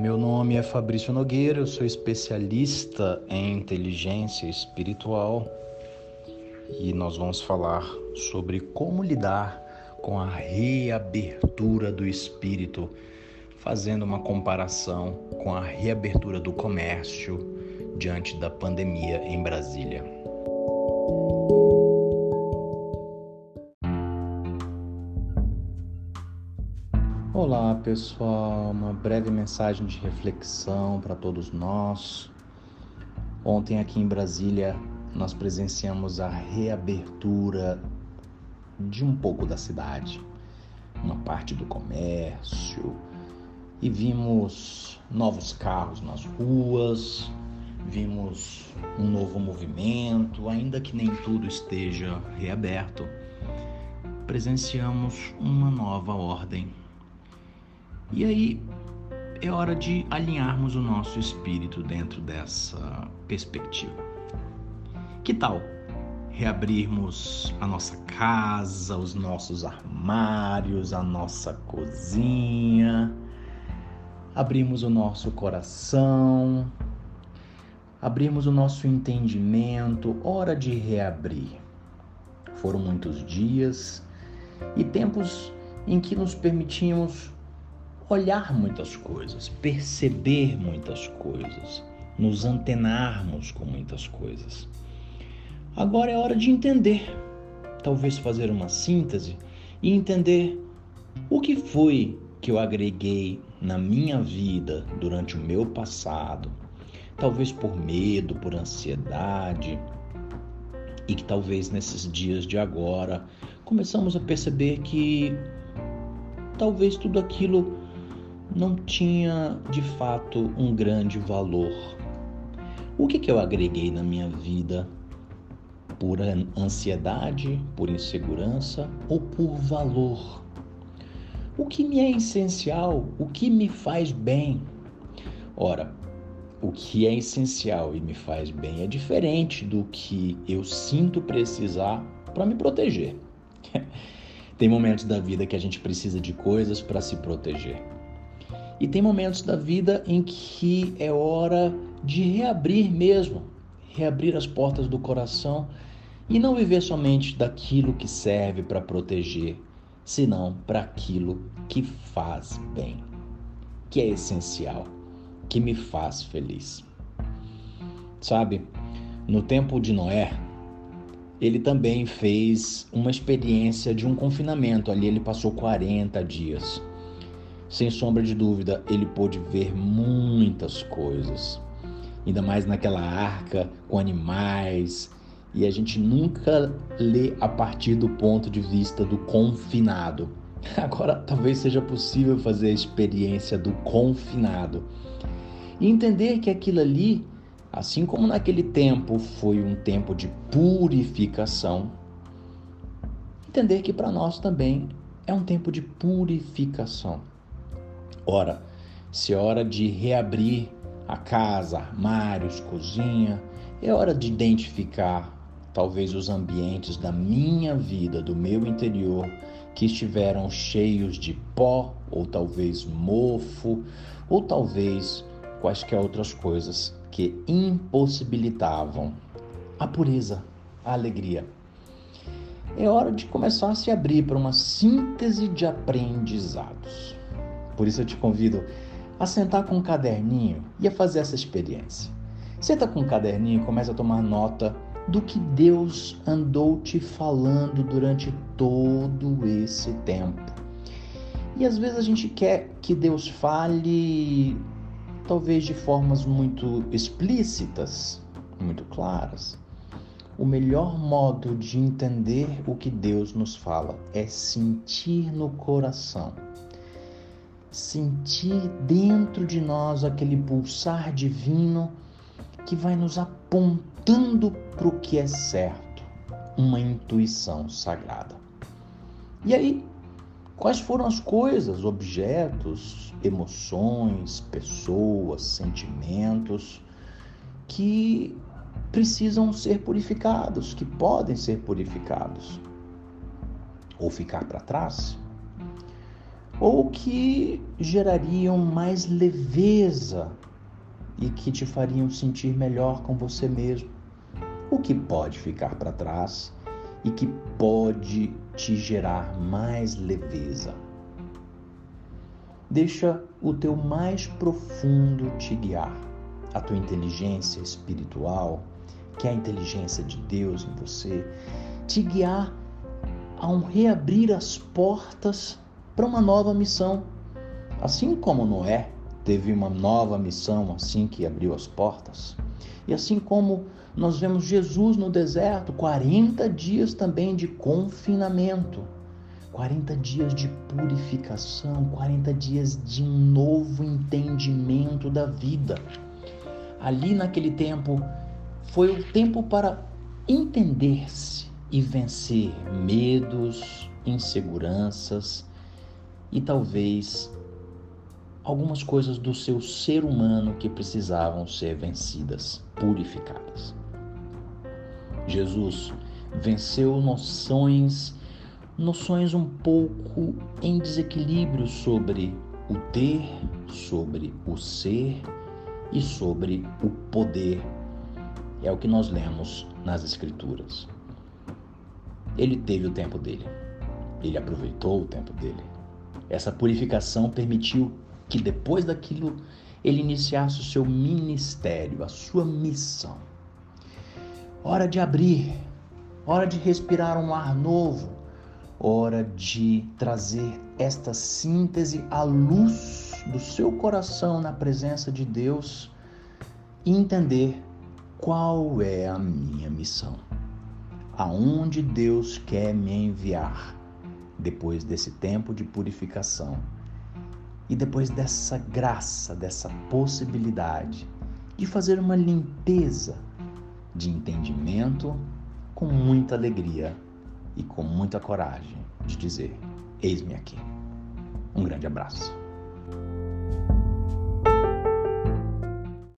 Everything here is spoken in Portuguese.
Meu nome é Fabrício Nogueira, eu sou especialista em inteligência espiritual e nós vamos falar sobre como lidar com a reabertura do espírito, fazendo uma comparação com a reabertura do comércio diante da pandemia em Brasília. Olá pessoal, uma breve mensagem de reflexão para todos nós. Ontem aqui em Brasília nós presenciamos a reabertura de um pouco da cidade, uma parte do comércio, e vimos novos carros nas ruas, vimos um novo movimento, ainda que nem tudo esteja reaberto. Presenciamos uma nova ordem. E aí é hora de alinharmos o nosso espírito dentro dessa perspectiva. Que tal reabrirmos a nossa casa, os nossos armários, a nossa cozinha, abrirmos o nosso coração, abrirmos o nosso entendimento, hora de reabrir. Foram muitos dias e tempos em que nos permitimos olhar muitas coisas, perceber muitas coisas, nos antenarmos com muitas coisas. Agora é hora de entender, talvez fazer uma síntese e entender o que foi que eu agreguei na minha vida durante o meu passado, talvez por medo, por ansiedade, e que talvez nesses dias de agora começamos a perceber que talvez tudo aquilo não tinha de fato um grande valor. O que, que eu agreguei na minha vida por ansiedade, por insegurança ou por valor. O que me é essencial, o que me faz bem. Ora, o que é essencial e me faz bem é diferente do que eu sinto precisar para me proteger. tem momentos da vida que a gente precisa de coisas para se proteger. E tem momentos da vida em que é hora de reabrir mesmo, reabrir as portas do coração e não viver somente daquilo que serve para proteger, senão para aquilo que faz bem, que é essencial, que me faz feliz. Sabe, no tempo de Noé, ele também fez uma experiência de um confinamento. Ali ele passou 40 dias. Sem sombra de dúvida, ele pôde ver muitas coisas. Ainda mais naquela arca com animais, e a gente nunca lê a partir do ponto de vista do confinado. Agora talvez seja possível fazer a experiência do confinado e entender que aquilo ali, assim como naquele tempo foi um tempo de purificação, entender que para nós também é um tempo de purificação. Ora, se é hora de reabrir a casa, armários, cozinha, é hora de identificar talvez os ambientes da minha vida, do meu interior, que estiveram cheios de pó, ou talvez mofo, ou talvez quaisquer outras coisas que impossibilitavam a pureza, a alegria. É hora de começar a se abrir para uma síntese de aprendizados. Por isso eu te convido a sentar com um caderninho e a fazer essa experiência. Senta com um caderninho e começa a tomar nota do que Deus andou te falando durante todo esse tempo. E às vezes a gente quer que Deus fale, talvez de formas muito explícitas, muito claras. O melhor modo de entender o que Deus nos fala é sentir no coração. Sentir dentro de nós aquele pulsar divino que vai nos apontando para o que é certo, uma intuição sagrada. E aí, quais foram as coisas, objetos, emoções, pessoas, sentimentos que precisam ser purificados, que podem ser purificados? Ou ficar para trás? Ou que gerariam mais leveza e que te fariam sentir melhor com você mesmo. O que pode ficar para trás e que pode te gerar mais leveza. Deixa o teu mais profundo te guiar, a tua inteligência espiritual, que é a inteligência de Deus em você, te guiar a um reabrir as portas para uma nova missão. Assim como Noé teve uma nova missão assim que abriu as portas, e assim como nós vemos Jesus no deserto, 40 dias também de confinamento, 40 dias de purificação, 40 dias de um novo entendimento da vida. Ali naquele tempo foi o tempo para entender-se e vencer medos, inseguranças e talvez algumas coisas do seu ser humano que precisavam ser vencidas, purificadas. Jesus venceu noções, noções um pouco em desequilíbrio sobre o ter, sobre o ser e sobre o poder. É o que nós lemos nas Escrituras. Ele teve o tempo dele, ele aproveitou o tempo dele. Essa purificação permitiu que depois daquilo ele iniciasse o seu ministério, a sua missão. Hora de abrir, hora de respirar um ar novo, hora de trazer esta síntese à luz do seu coração na presença de Deus e entender qual é a minha missão. Aonde Deus quer me enviar depois desse tempo de purificação e depois dessa graça, dessa possibilidade de fazer uma limpeza de entendimento com muita alegria e com muita coragem de dizer: Eis-me aqui. Um grande abraço.